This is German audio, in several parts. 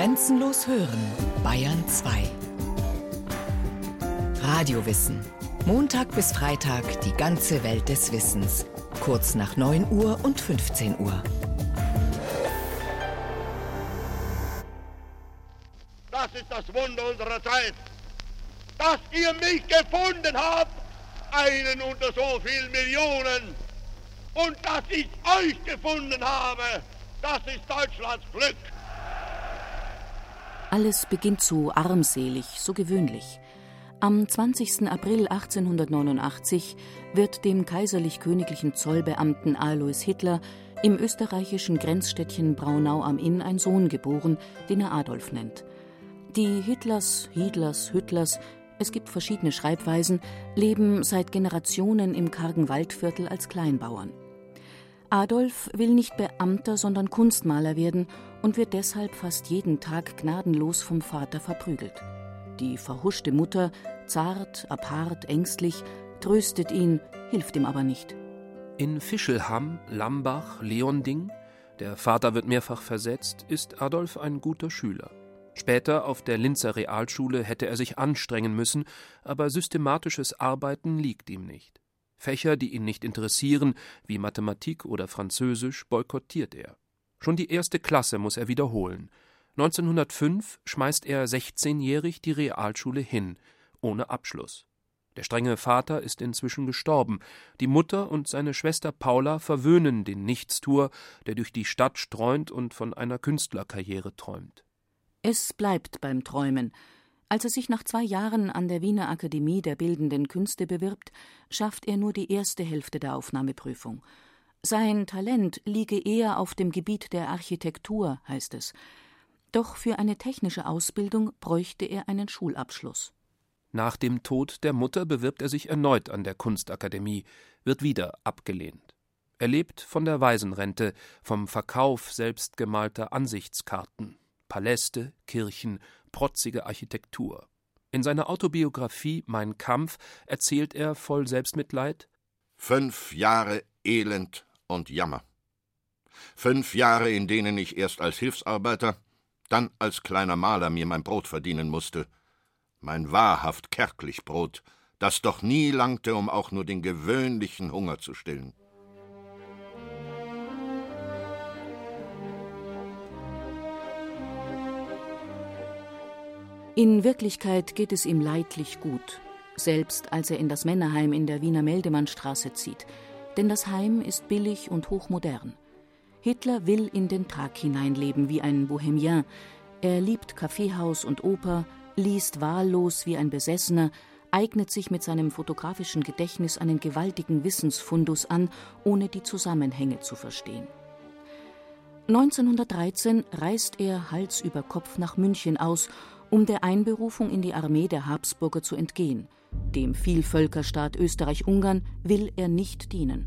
Grenzenlos hören, Bayern 2. Radiowissen. Montag bis Freitag die ganze Welt des Wissens. Kurz nach 9 Uhr und 15 Uhr. Das ist das Wunder unserer Zeit, dass ihr mich gefunden habt, einen unter so vielen Millionen, und dass ich euch gefunden habe. Das ist Deutschlands Glück. Alles beginnt so armselig, so gewöhnlich. Am 20. April 1889 wird dem kaiserlich-königlichen Zollbeamten Alois Hitler im österreichischen Grenzstädtchen Braunau am Inn ein Sohn geboren, den er Adolf nennt. Die Hitlers, Hiedlers, Hüttlers, es gibt verschiedene Schreibweisen, leben seit Generationen im kargen Waldviertel als Kleinbauern. Adolf will nicht Beamter, sondern Kunstmaler werden und wird deshalb fast jeden Tag gnadenlos vom Vater verprügelt. Die verhuschte Mutter, zart, apart, ängstlich, tröstet ihn, hilft ihm aber nicht. In Fischelham, Lambach, Leonding, der Vater wird mehrfach versetzt, ist Adolf ein guter Schüler. Später auf der Linzer Realschule hätte er sich anstrengen müssen, aber systematisches Arbeiten liegt ihm nicht. Fächer, die ihn nicht interessieren, wie Mathematik oder Französisch, boykottiert er. Schon die erste Klasse muss er wiederholen. 1905 schmeißt er 16-jährig die Realschule hin, ohne Abschluss. Der strenge Vater ist inzwischen gestorben. Die Mutter und seine Schwester Paula verwöhnen den Nichtstuer, der durch die Stadt streunt und von einer Künstlerkarriere träumt. Es bleibt beim Träumen. Als er sich nach zwei Jahren an der Wiener Akademie der Bildenden Künste bewirbt, schafft er nur die erste Hälfte der Aufnahmeprüfung. Sein Talent liege eher auf dem Gebiet der Architektur, heißt es. Doch für eine technische Ausbildung bräuchte er einen Schulabschluss. Nach dem Tod der Mutter bewirbt er sich erneut an der Kunstakademie, wird wieder abgelehnt. Er lebt von der Waisenrente, vom Verkauf selbstgemalter Ansichtskarten, Paläste, Kirchen, protzige Architektur. In seiner Autobiografie Mein Kampf erzählt er voll Selbstmitleid Fünf Jahre Elend und Jammer. Fünf Jahre, in denen ich erst als Hilfsarbeiter, dann als kleiner Maler mir mein Brot verdienen musste. Mein wahrhaft kärglich Brot, das doch nie langte, um auch nur den gewöhnlichen Hunger zu stillen. In Wirklichkeit geht es ihm leidlich gut, selbst als er in das Männerheim in der Wiener Meldemannstraße zieht. Denn das Heim ist billig und hochmodern. Hitler will in den Tag hineinleben wie ein Bohemien. Er liebt Kaffeehaus und Oper, liest wahllos wie ein Besessener, eignet sich mit seinem fotografischen Gedächtnis einen gewaltigen Wissensfundus an, ohne die Zusammenhänge zu verstehen. 1913 reist er Hals über Kopf nach München aus um der Einberufung in die Armee der Habsburger zu entgehen. Dem Vielvölkerstaat Österreich-Ungarn will er nicht dienen.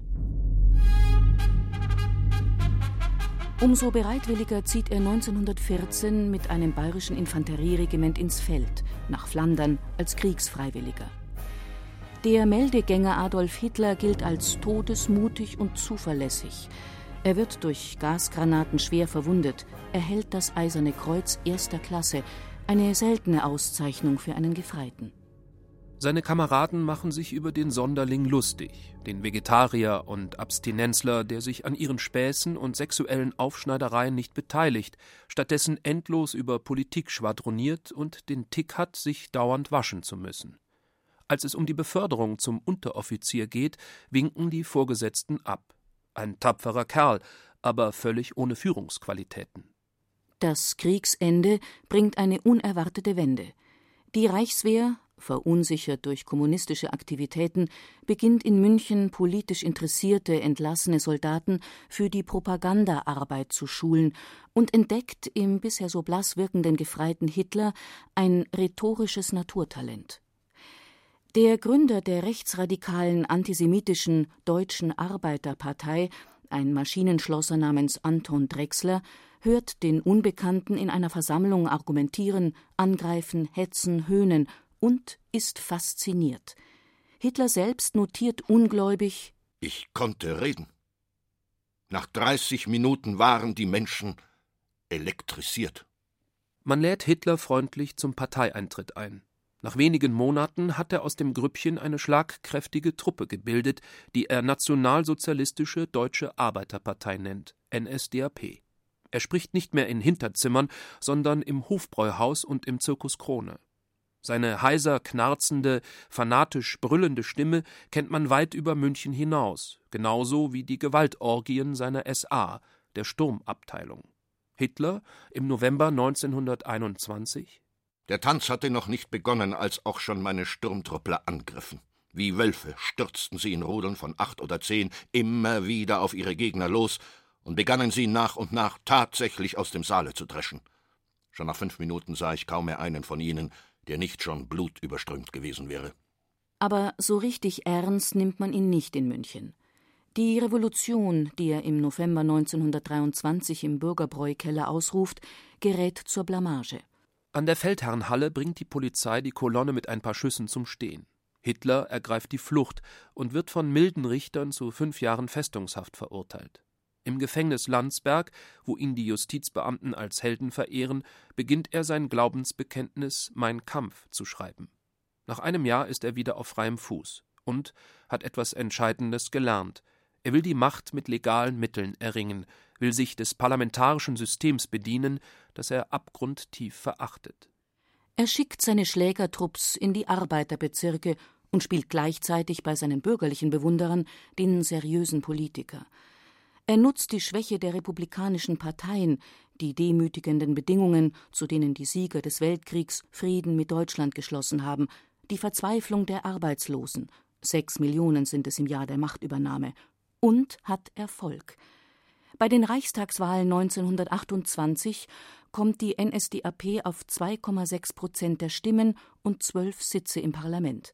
Umso bereitwilliger zieht er 1914 mit einem bayerischen Infanterieregiment ins Feld, nach Flandern als Kriegsfreiwilliger. Der Meldegänger Adolf Hitler gilt als todesmutig und zuverlässig. Er wird durch Gasgranaten schwer verwundet, erhält das Eiserne Kreuz erster Klasse, eine seltene Auszeichnung für einen Gefreiten. Seine Kameraden machen sich über den Sonderling lustig, den Vegetarier und Abstinenzler, der sich an ihren Späßen und sexuellen Aufschneidereien nicht beteiligt, stattdessen endlos über Politik schwadroniert und den Tick hat, sich dauernd waschen zu müssen. Als es um die Beförderung zum Unteroffizier geht, winken die Vorgesetzten ab. Ein tapferer Kerl, aber völlig ohne Führungsqualitäten. Das Kriegsende bringt eine unerwartete Wende. Die Reichswehr, verunsichert durch kommunistische Aktivitäten, beginnt in München politisch interessierte entlassene Soldaten für die Propagandaarbeit zu schulen und entdeckt im bisher so blass wirkenden Gefreiten Hitler ein rhetorisches Naturtalent. Der Gründer der rechtsradikalen antisemitischen Deutschen Arbeiterpartei, ein Maschinenschlosser namens Anton Drexler, hört den Unbekannten in einer Versammlung argumentieren, angreifen, hetzen, höhnen und ist fasziniert. Hitler selbst notiert ungläubig Ich konnte reden. Nach 30 Minuten waren die Menschen elektrisiert. Man lädt Hitler freundlich zum Parteieintritt ein. Nach wenigen Monaten hat er aus dem Grüppchen eine schlagkräftige Truppe gebildet, die er Nationalsozialistische Deutsche Arbeiterpartei nennt, NSDAP. Er spricht nicht mehr in Hinterzimmern, sondern im Hofbräuhaus und im Zirkus Krone. Seine heiser knarzende, fanatisch brüllende Stimme kennt man weit über München hinaus, genauso wie die Gewaltorgien seiner SA, der Sturmabteilung. Hitler im November 1921 der Tanz hatte noch nicht begonnen, als auch schon meine Sturmtruppler angriffen. Wie Wölfe stürzten sie in Rudeln von acht oder zehn immer wieder auf ihre Gegner los und begannen sie nach und nach tatsächlich aus dem Saale zu dreschen. Schon nach fünf Minuten sah ich kaum mehr einen von ihnen, der nicht schon blutüberströmt gewesen wäre. Aber so richtig ernst nimmt man ihn nicht in München. Die Revolution, die er im November 1923 im Bürgerbräukeller ausruft, gerät zur Blamage. An der Feldherrnhalle bringt die Polizei die Kolonne mit ein paar Schüssen zum Stehen. Hitler ergreift die Flucht und wird von milden Richtern zu fünf Jahren Festungshaft verurteilt. Im Gefängnis Landsberg, wo ihn die Justizbeamten als Helden verehren, beginnt er sein Glaubensbekenntnis Mein Kampf zu schreiben. Nach einem Jahr ist er wieder auf freiem Fuß und hat etwas Entscheidendes gelernt. Er will die Macht mit legalen Mitteln erringen, will sich des parlamentarischen Systems bedienen, das er abgrundtief verachtet. Er schickt seine Schlägertrupps in die Arbeiterbezirke und spielt gleichzeitig bei seinen bürgerlichen Bewunderern den seriösen Politiker. Er nutzt die Schwäche der republikanischen Parteien, die demütigenden Bedingungen, zu denen die Sieger des Weltkriegs Frieden mit Deutschland geschlossen haben, die Verzweiflung der Arbeitslosen, sechs Millionen sind es im Jahr der Machtübernahme, und hat Erfolg. Bei den Reichstagswahlen 1928 kommt die NSDAP auf 2,6 Prozent der Stimmen und zwölf Sitze im Parlament.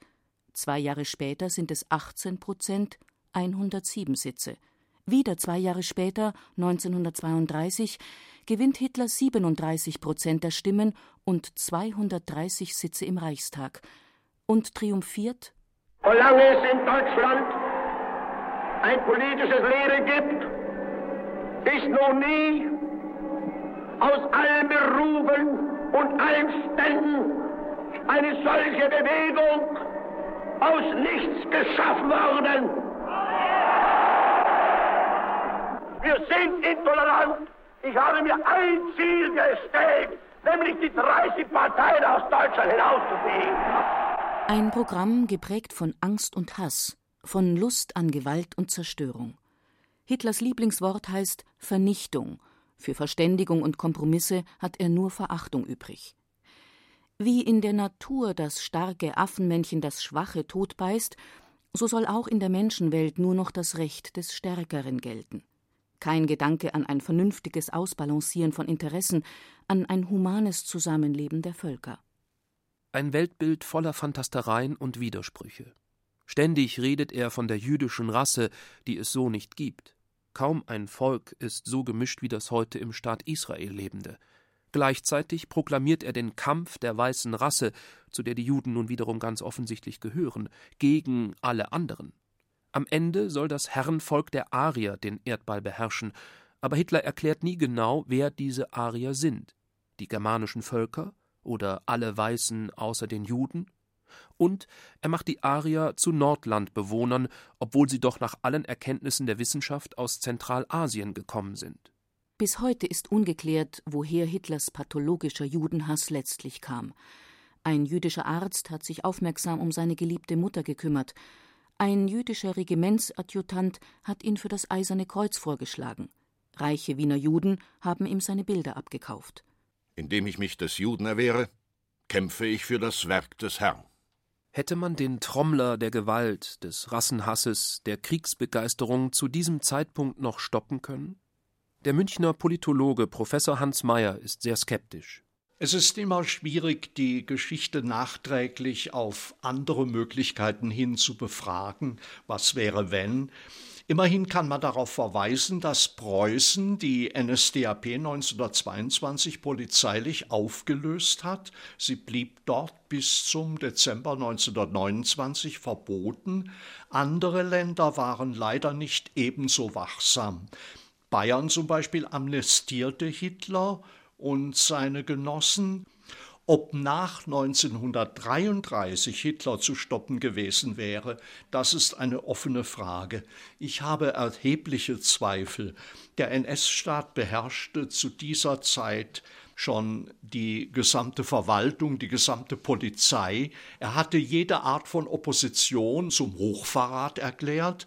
Zwei Jahre später sind es 18 Prozent, 107 Sitze. Wieder zwei Jahre später, 1932, gewinnt Hitler 37 Prozent der Stimmen und 230 Sitze im Reichstag und triumphiert. Solange es in Deutschland ein politisches Leben gibt, ist noch nie aus allen Berufen und allen Ständen eine solche Bewegung aus nichts geschaffen worden. Wir sind intolerant. Ich habe mir ein Ziel gestellt, nämlich die 30 Parteien aus Deutschland hinauszufegen. Ein Programm geprägt von Angst und Hass, von Lust an Gewalt und Zerstörung. Hitlers Lieblingswort heißt Vernichtung. Für Verständigung und Kompromisse hat er nur Verachtung übrig. Wie in der Natur das starke Affenmännchen das schwache totbeißt, so soll auch in der Menschenwelt nur noch das Recht des Stärkeren gelten. Kein Gedanke an ein vernünftiges Ausbalancieren von Interessen, an ein humanes Zusammenleben der Völker. Ein Weltbild voller Fantastereien und Widersprüche. Ständig redet er von der jüdischen Rasse, die es so nicht gibt. Kaum ein Volk ist so gemischt wie das heute im Staat Israel lebende. Gleichzeitig proklamiert er den Kampf der weißen Rasse, zu der die Juden nun wiederum ganz offensichtlich gehören, gegen alle anderen. Am Ende soll das Herrenvolk der Arier den Erdball beherrschen, aber Hitler erklärt nie genau, wer diese Arier sind. Die germanischen Völker oder alle Weißen außer den Juden? Und er macht die Arier zu Nordlandbewohnern, obwohl sie doch nach allen Erkenntnissen der Wissenschaft aus Zentralasien gekommen sind. Bis heute ist ungeklärt, woher Hitlers pathologischer Judenhass letztlich kam. Ein jüdischer Arzt hat sich aufmerksam um seine geliebte Mutter gekümmert. Ein jüdischer Regimentsadjutant hat ihn für das Eiserne Kreuz vorgeschlagen. Reiche Wiener Juden haben ihm seine Bilder abgekauft. Indem ich mich des Juden erwehre, kämpfe ich für das Werk des Herrn. Hätte man den Trommler der Gewalt, des Rassenhasses, der Kriegsbegeisterung zu diesem Zeitpunkt noch stoppen können? Der Münchner Politologe Professor Hans Mayer ist sehr skeptisch. Es ist immer schwierig, die Geschichte nachträglich auf andere Möglichkeiten hin zu befragen. Was wäre, wenn? Immerhin kann man darauf verweisen, dass Preußen die NSDAP 1922 polizeilich aufgelöst hat. Sie blieb dort bis zum Dezember 1929 verboten. Andere Länder waren leider nicht ebenso wachsam. Bayern zum Beispiel amnestierte Hitler und seine Genossen. Ob nach 1933 Hitler zu stoppen gewesen wäre, das ist eine offene Frage. Ich habe erhebliche Zweifel. Der NS-Staat beherrschte zu dieser Zeit schon die gesamte Verwaltung, die gesamte Polizei. Er hatte jede Art von Opposition zum Hochverrat erklärt.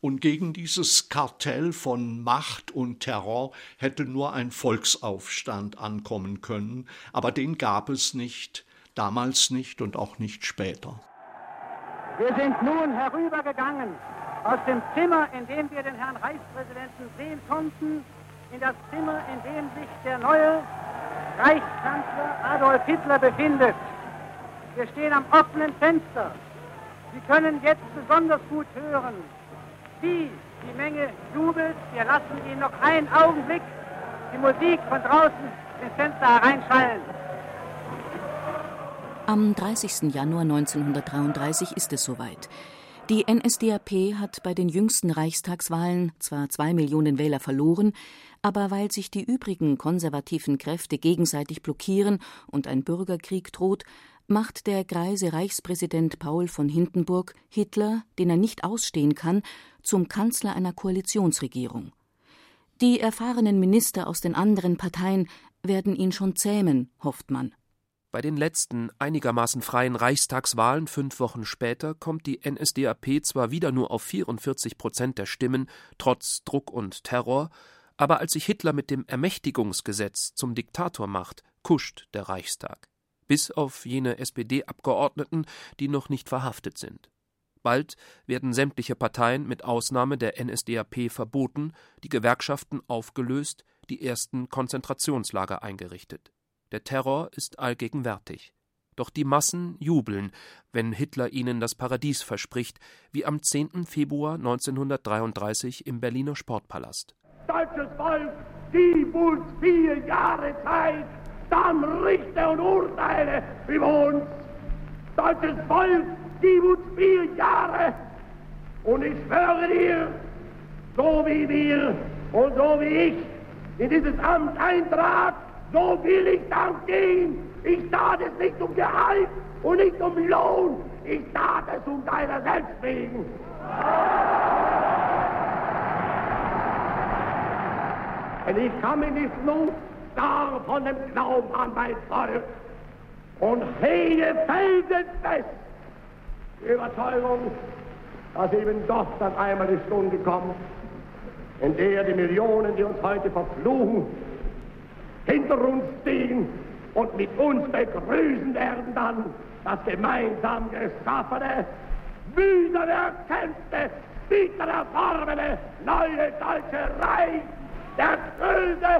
Und gegen dieses Kartell von Macht und Terror hätte nur ein Volksaufstand ankommen können, aber den gab es nicht, damals nicht und auch nicht später. Wir sind nun herübergegangen aus dem Zimmer, in dem wir den Herrn Reichspräsidenten sehen konnten, in das Zimmer, in dem sich der neue Reichskanzler Adolf Hitler befindet. Wir stehen am offenen Fenster. Sie können jetzt besonders gut hören, wie die Menge jubelt. Wir lassen Ihnen noch einen Augenblick die Musik von draußen ins Fenster hereinschallen. Am 30. Januar 1933 ist es soweit. Die NSDAP hat bei den jüngsten Reichstagswahlen zwar zwei Millionen Wähler verloren, aber weil sich die übrigen konservativen Kräfte gegenseitig blockieren und ein Bürgerkrieg droht, macht der greise Reichspräsident Paul von Hindenburg Hitler, den er nicht ausstehen kann, zum Kanzler einer Koalitionsregierung. Die erfahrenen Minister aus den anderen Parteien werden ihn schon zähmen, hofft man. Bei den letzten einigermaßen freien Reichstagswahlen fünf Wochen später kommt die NSDAP zwar wieder nur auf 44 Prozent der Stimmen, trotz Druck und Terror, aber als sich Hitler mit dem Ermächtigungsgesetz zum Diktator macht, kuscht der Reichstag. Bis auf jene SPD-Abgeordneten, die noch nicht verhaftet sind. Bald werden sämtliche Parteien mit Ausnahme der NSDAP verboten, die Gewerkschaften aufgelöst, die ersten Konzentrationslager eingerichtet. Der Terror ist allgegenwärtig. Doch die Massen jubeln, wenn Hitler ihnen das Paradies verspricht, wie am 10. Februar 1933 im Berliner Sportpalast. Deutsches Volk, gib uns vier Jahre Zeit, dann richte und urteile über uns. Deutsches Volk, gib uns vier Jahre und ich schwöre dir, so wie wir und so wie ich in dieses Amt eintrat, so will ich dann gehen. Ich tat es nicht um Gehalt und nicht um Lohn. Ich tat es um deiner selbst wegen. Ich kann mich nicht nur starr von dem Glauben an mein Volk. Und hege felsenfest die Überzeugung, dass eben doch dann einmal die Stunde kommt, in der die Millionen, die uns heute verfluchen, hinter uns stehen und mit uns begrüßen werden dann das gemeinsam geschaffene, mühsam erkämpfte, bitter erworbene neue deutsche Reich der Größe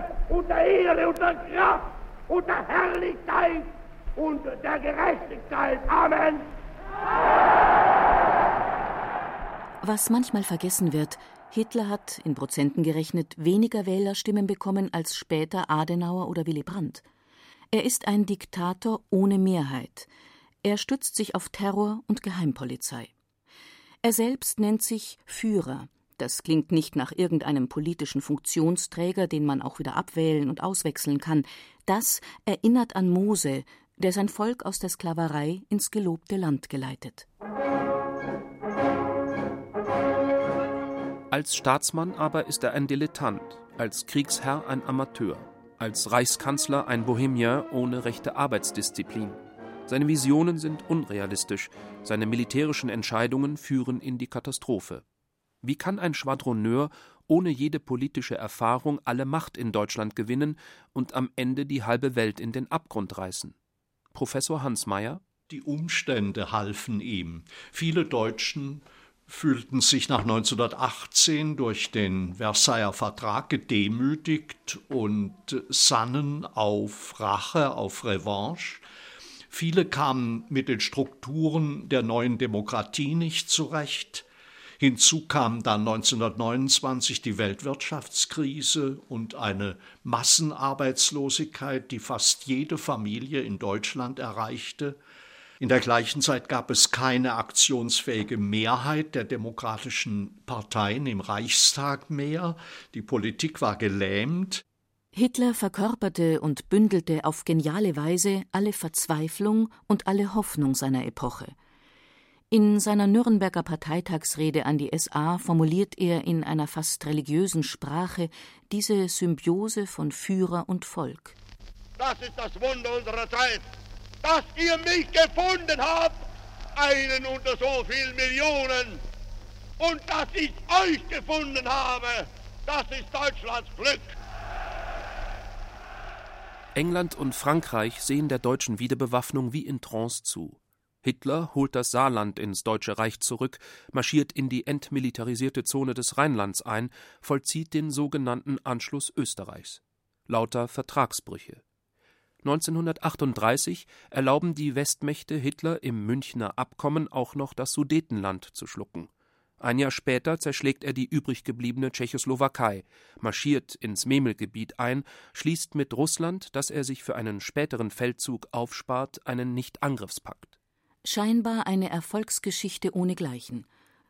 der Kraft und der Herrlichkeit und der Gerechtigkeit. Amen. Was manchmal vergessen wird, Hitler hat, in Prozenten gerechnet, weniger Wählerstimmen bekommen als später Adenauer oder Willy Brandt. Er ist ein Diktator ohne Mehrheit. Er stützt sich auf Terror und Geheimpolizei. Er selbst nennt sich Führer. Das klingt nicht nach irgendeinem politischen Funktionsträger, den man auch wieder abwählen und auswechseln kann. Das erinnert an Mose, der sein Volk aus der Sklaverei ins gelobte Land geleitet. Als Staatsmann aber ist er ein Dilettant, als Kriegsherr ein Amateur, als Reichskanzler ein Bohemier ohne rechte Arbeitsdisziplin. Seine Visionen sind unrealistisch, seine militärischen Entscheidungen führen in die Katastrophe. Wie kann ein Schwadroneur ohne jede politische Erfahrung alle Macht in Deutschland gewinnen und am Ende die halbe Welt in den Abgrund reißen? Professor Hans Mayer Die Umstände halfen ihm. Viele Deutschen fühlten sich nach 1918 durch den Versailler Vertrag gedemütigt und sannen auf Rache, auf Revanche. Viele kamen mit den Strukturen der neuen Demokratie nicht zurecht. Hinzu kam dann 1929 die Weltwirtschaftskrise und eine Massenarbeitslosigkeit, die fast jede Familie in Deutschland erreichte. In der gleichen Zeit gab es keine aktionsfähige Mehrheit der demokratischen Parteien im Reichstag mehr. Die Politik war gelähmt. Hitler verkörperte und bündelte auf geniale Weise alle Verzweiflung und alle Hoffnung seiner Epoche. In seiner Nürnberger Parteitagsrede an die SA formuliert er in einer fast religiösen Sprache diese Symbiose von Führer und Volk. Das ist das Wunder unserer Zeit, dass ihr mich gefunden habt, einen unter so vielen Millionen, und dass ich euch gefunden habe, das ist Deutschlands Glück. England und Frankreich sehen der deutschen Wiederbewaffnung wie in Trance zu. Hitler holt das Saarland ins Deutsche Reich zurück, marschiert in die entmilitarisierte Zone des Rheinlands ein, vollzieht den sogenannten Anschluss Österreichs. Lauter Vertragsbrüche. 1938 erlauben die Westmächte Hitler im Münchner Abkommen auch noch das Sudetenland zu schlucken. Ein Jahr später zerschlägt er die übrig gebliebene Tschechoslowakei, marschiert ins Memelgebiet ein, schließt mit Russland, dass er sich für einen späteren Feldzug aufspart, einen Nichtangriffspakt. Scheinbar eine Erfolgsgeschichte ohnegleichen.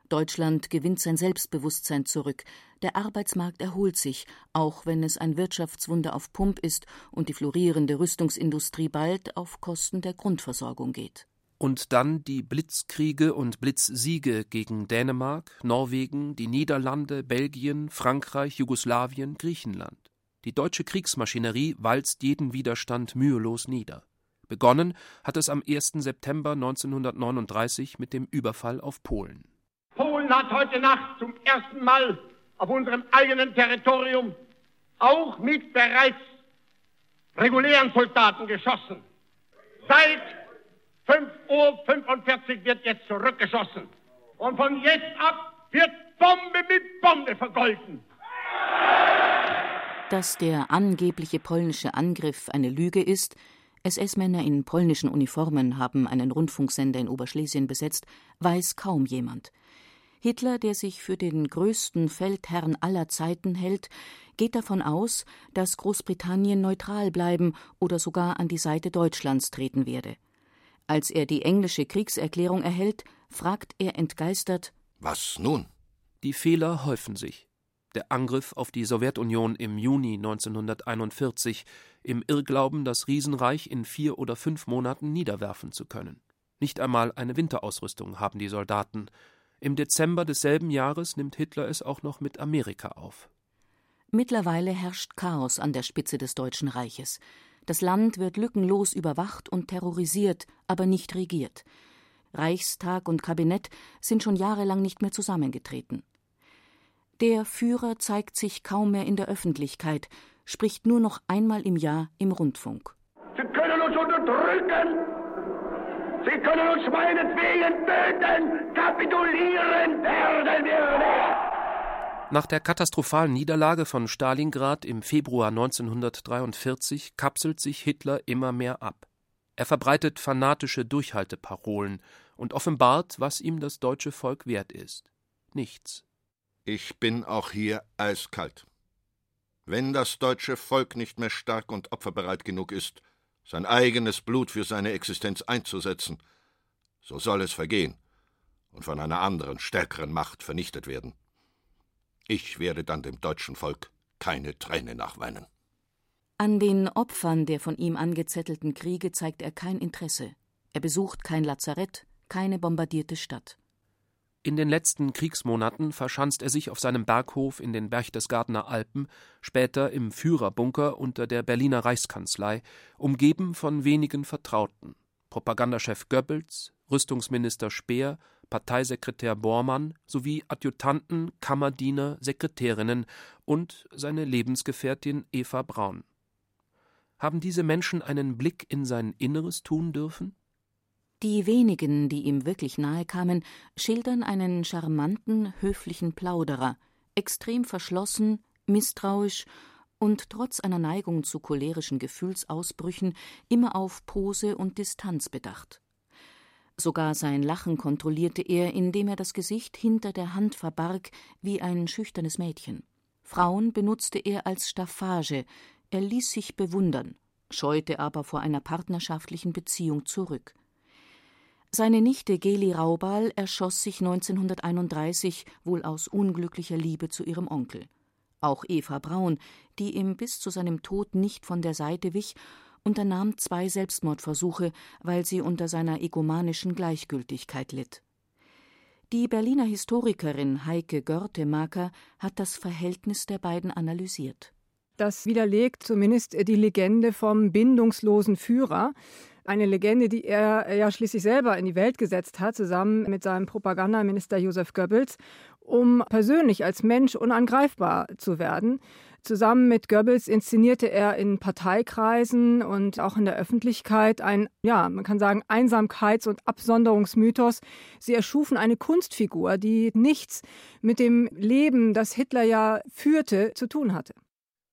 Deutschland gewinnt sein Selbstbewusstsein zurück, der Arbeitsmarkt erholt sich, auch wenn es ein Wirtschaftswunder auf Pump ist und die florierende Rüstungsindustrie bald auf Kosten der Grundversorgung geht und dann die Blitzkriege und Blitzsiege gegen Dänemark, Norwegen, die Niederlande, Belgien, Frankreich, Jugoslawien, Griechenland. Die deutsche Kriegsmaschinerie walzt jeden Widerstand mühelos nieder. Begonnen hat es am 1. September 1939 mit dem Überfall auf Polen. Polen hat heute Nacht zum ersten Mal auf unserem eigenen Territorium auch mit bereits regulären Soldaten geschossen. Seit 5 Uhr 45 wird jetzt zurückgeschossen. Und von jetzt ab wird Bombe mit Bombe vergolten. Dass der angebliche polnische Angriff eine Lüge ist, SS-Männer in polnischen Uniformen haben einen Rundfunksender in Oberschlesien besetzt, weiß kaum jemand. Hitler, der sich für den größten Feldherrn aller Zeiten hält, geht davon aus, dass Großbritannien neutral bleiben oder sogar an die Seite Deutschlands treten werde. Als er die englische Kriegserklärung erhält, fragt er entgeistert Was nun? Die Fehler häufen sich. Der Angriff auf die Sowjetunion im Juni 1941, im Irrglauben, das Riesenreich in vier oder fünf Monaten niederwerfen zu können. Nicht einmal eine Winterausrüstung haben die Soldaten. Im Dezember desselben Jahres nimmt Hitler es auch noch mit Amerika auf. Mittlerweile herrscht Chaos an der Spitze des Deutschen Reiches. Das Land wird lückenlos überwacht und terrorisiert, aber nicht regiert. Reichstag und Kabinett sind schon jahrelang nicht mehr zusammengetreten. Der Führer zeigt sich kaum mehr in der Öffentlichkeit, spricht nur noch einmal im Jahr im Rundfunk. Sie können uns unterdrücken! Sie können uns meinetwegen töten! Kapitulieren werden wir nicht! Nach der katastrophalen Niederlage von Stalingrad im Februar 1943 kapselt sich Hitler immer mehr ab. Er verbreitet fanatische Durchhalteparolen und offenbart, was ihm das deutsche Volk wert ist. Nichts. Ich bin auch hier eiskalt. Wenn das deutsche Volk nicht mehr stark und opferbereit genug ist, sein eigenes Blut für seine Existenz einzusetzen, so soll es vergehen und von einer anderen, stärkeren Macht vernichtet werden. Ich werde dann dem deutschen Volk keine Träne nachweinen. An den Opfern der von ihm angezettelten Kriege zeigt er kein Interesse. Er besucht kein Lazarett, keine bombardierte Stadt. In den letzten Kriegsmonaten verschanzt er sich auf seinem Berghof in den Berchtesgadener Alpen, später im Führerbunker unter der Berliner Reichskanzlei, umgeben von wenigen Vertrauten. Propagandachef Goebbels, Rüstungsminister Speer, Parteisekretär Bormann sowie Adjutanten, Kammerdiener, Sekretärinnen und seine Lebensgefährtin Eva Braun. Haben diese Menschen einen Blick in sein Inneres tun dürfen? Die wenigen, die ihm wirklich nahe kamen, schildern einen charmanten, höflichen Plauderer, extrem verschlossen, misstrauisch und trotz einer Neigung zu cholerischen Gefühlsausbrüchen immer auf Pose und Distanz bedacht. Sogar sein Lachen kontrollierte er, indem er das Gesicht hinter der Hand verbarg wie ein schüchternes Mädchen. Frauen benutzte er als Staffage, er ließ sich bewundern, scheute aber vor einer partnerschaftlichen Beziehung zurück. Seine Nichte Geli Raubal erschoss sich 1931 wohl aus unglücklicher Liebe zu ihrem Onkel. Auch Eva Braun, die ihm bis zu seinem Tod nicht von der Seite wich, unternahm zwei Selbstmordversuche, weil sie unter seiner egomanischen Gleichgültigkeit litt. Die Berliner Historikerin Heike Görtemaker hat das Verhältnis der beiden analysiert. Das widerlegt zumindest die Legende vom bindungslosen Führer. Eine Legende, die er ja schließlich selber in die Welt gesetzt hat, zusammen mit seinem Propagandaminister Josef Goebbels, um persönlich als Mensch unangreifbar zu werden. Zusammen mit Goebbels inszenierte er in Parteikreisen und auch in der Öffentlichkeit ein, ja, man kann sagen, Einsamkeits- und Absonderungsmythos. Sie erschufen eine Kunstfigur, die nichts mit dem Leben, das Hitler ja führte, zu tun hatte.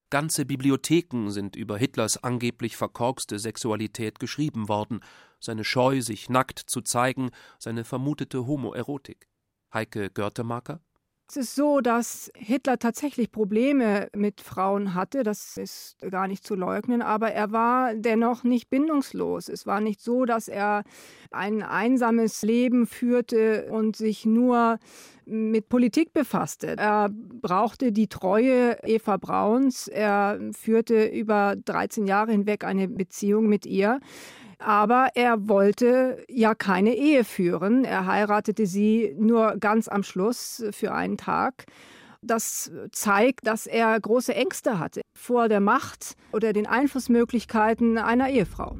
Ganze Bibliotheken sind über Hitlers angeblich verkorkste Sexualität geschrieben worden, seine Scheu, sich nackt zu zeigen, seine vermutete Homoerotik. Heike Görtemaker es ist so, dass Hitler tatsächlich Probleme mit Frauen hatte, das ist gar nicht zu leugnen, aber er war dennoch nicht bindungslos. Es war nicht so, dass er ein einsames Leben führte und sich nur mit Politik befasste. Er brauchte die Treue Eva Brauns. Er führte über 13 Jahre hinweg eine Beziehung mit ihr. Aber er wollte ja keine Ehe führen. Er heiratete sie nur ganz am Schluss für einen Tag. Das zeigt, dass er große Ängste hatte vor der Macht oder den Einflussmöglichkeiten einer Ehefrau.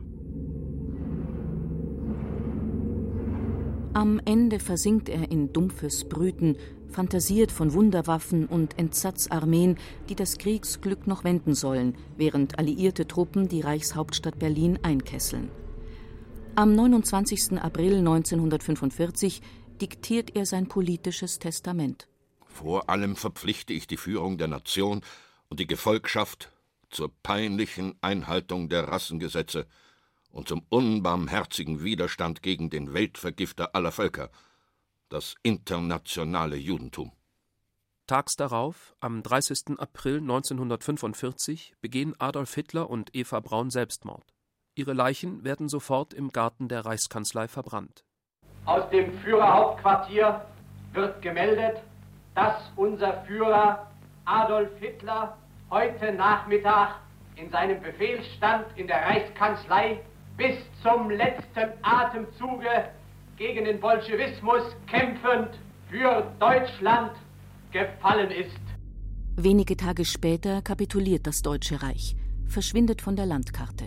Am Ende versinkt er in dumpfes Brüten, fantasiert von Wunderwaffen und Entsatzarmeen, die das Kriegsglück noch wenden sollen, während alliierte Truppen die Reichshauptstadt Berlin einkesseln. Am 29. April 1945 diktiert er sein politisches Testament. Vor allem verpflichte ich die Führung der Nation und die Gefolgschaft zur peinlichen Einhaltung der Rassengesetze und zum unbarmherzigen Widerstand gegen den Weltvergifter aller Völker, das internationale Judentum. Tags darauf, am 30. April 1945, begehen Adolf Hitler und Eva Braun Selbstmord. Ihre Leichen werden sofort im Garten der Reichskanzlei verbrannt. Aus dem Führerhauptquartier wird gemeldet, dass unser Führer Adolf Hitler heute Nachmittag in seinem Befehlsstand in der Reichskanzlei bis zum letzten Atemzuge gegen den Bolschewismus kämpfend für Deutschland gefallen ist. Wenige Tage später kapituliert das Deutsche Reich, verschwindet von der Landkarte.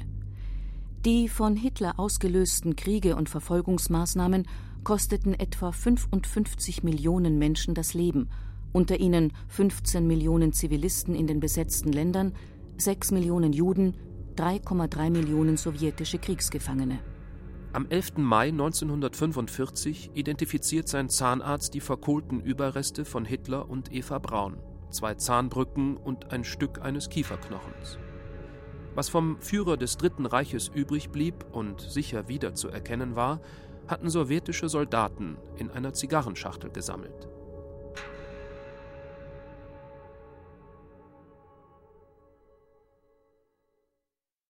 Die von Hitler ausgelösten Kriege und Verfolgungsmaßnahmen kosteten etwa 55 Millionen Menschen das Leben, unter ihnen 15 Millionen Zivilisten in den besetzten Ländern, 6 Millionen Juden, 3,3 Millionen sowjetische Kriegsgefangene. Am 11. Mai 1945 identifiziert sein Zahnarzt die verkohlten Überreste von Hitler und Eva Braun, zwei Zahnbrücken und ein Stück eines Kieferknochens. Was vom Führer des Dritten Reiches übrig blieb und sicher wiederzuerkennen war, hatten sowjetische Soldaten in einer Zigarrenschachtel gesammelt.